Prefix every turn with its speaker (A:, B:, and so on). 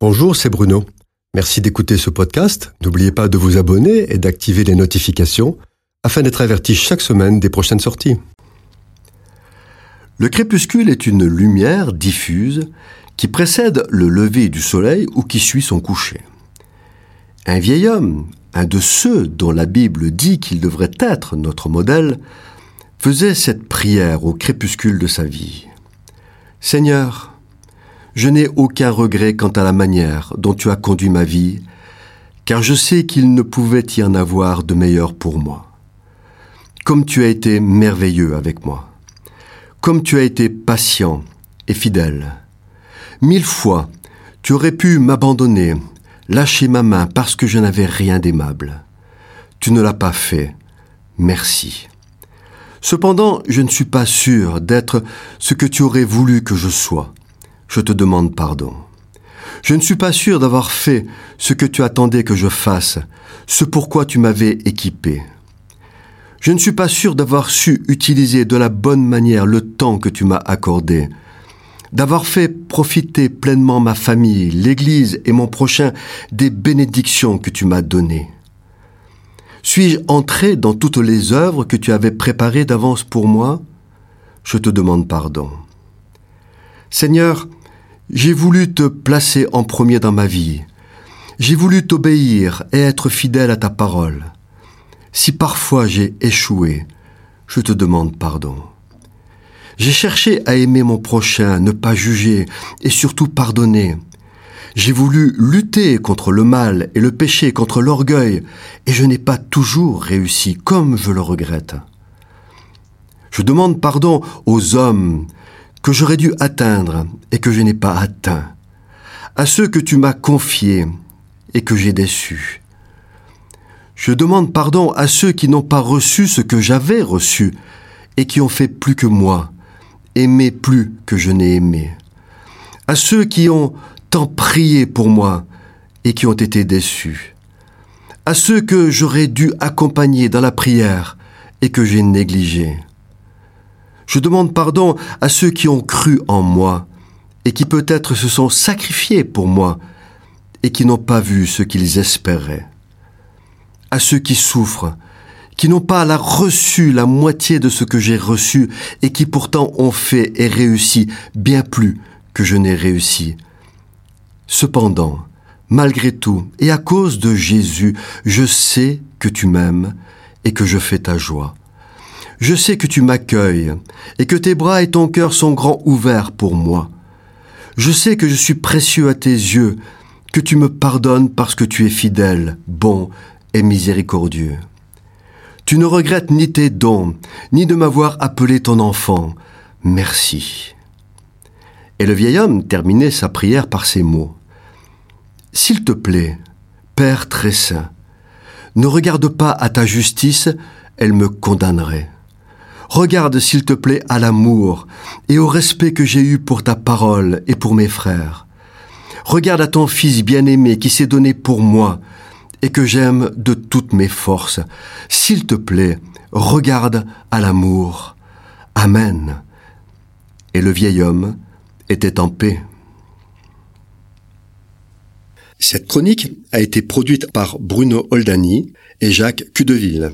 A: Bonjour, c'est Bruno. Merci d'écouter ce podcast. N'oubliez pas de vous abonner et d'activer les notifications afin d'être averti chaque semaine des prochaines sorties. Le crépuscule est une lumière diffuse qui précède le lever du soleil ou qui suit son coucher. Un vieil homme, un de ceux dont la Bible dit qu'il devrait être notre modèle, faisait cette prière au crépuscule de sa vie. Seigneur, je n'ai aucun regret quant à la manière dont tu as conduit ma vie, car je sais qu'il ne pouvait y en avoir de meilleur pour moi. Comme tu as été merveilleux avec moi, comme tu as été patient et fidèle. Mille fois, tu aurais pu m'abandonner, lâcher ma main parce que je n'avais rien d'aimable. Tu ne l'as pas fait. Merci. Cependant, je ne suis pas sûr d'être ce que tu aurais voulu que je sois je te demande pardon. Je ne suis pas sûr d'avoir fait ce que tu attendais que je fasse, ce pourquoi tu m'avais équipé. Je ne suis pas sûr d'avoir su utiliser de la bonne manière le temps que tu m'as accordé, d'avoir fait profiter pleinement ma famille, l'Église et mon prochain des bénédictions que tu m'as données. Suis-je entré dans toutes les œuvres que tu avais préparées d'avance pour moi? Je te demande pardon. Seigneur, j'ai voulu te placer en premier dans ma vie. J'ai voulu t'obéir et être fidèle à ta parole. Si parfois j'ai échoué, je te demande pardon. J'ai cherché à aimer mon prochain, ne pas juger et surtout pardonner. J'ai voulu lutter contre le mal et le péché, contre l'orgueil, et je n'ai pas toujours réussi comme je le regrette. Je demande pardon aux hommes que j'aurais dû atteindre et que je n'ai pas atteint, à ceux que tu m'as confiés et que j'ai déçus. Je demande pardon à ceux qui n'ont pas reçu ce que j'avais reçu et qui ont fait plus que moi, aimé plus que je n'ai aimé, à ceux qui ont tant prié pour moi et qui ont été déçus, à ceux que j'aurais dû accompagner dans la prière et que j'ai négligé je demande pardon à ceux qui ont cru en moi et qui peut-être se sont sacrifiés pour moi et qui n'ont pas vu ce qu'ils espéraient. À ceux qui souffrent, qui n'ont pas la reçu la moitié de ce que j'ai reçu et qui pourtant ont fait et réussi bien plus que je n'ai réussi. Cependant, malgré tout, et à cause de Jésus, je sais que tu m'aimes et que je fais ta joie. Je sais que tu m'accueilles et que tes bras et ton cœur sont grands ouverts pour moi. Je sais que je suis précieux à tes yeux, que tu me pardonnes parce que tu es fidèle, bon et miséricordieux. Tu ne regrettes ni tes dons, ni de m'avoir appelé ton enfant. Merci. Et le vieil homme terminait sa prière par ces mots. S'il te plaît, Père très saint, ne regarde pas à ta justice, elle me condamnerait. Regarde, s'il te plaît, à l'amour et au respect que j'ai eu pour ta parole et pour mes frères. Regarde à ton Fils bien-aimé qui s'est donné pour moi et que j'aime de toutes mes forces. S'il te plaît, regarde à l'amour. Amen. Et le vieil homme était en paix. Cette chronique a été produite par Bruno Oldani et Jacques Cudeville.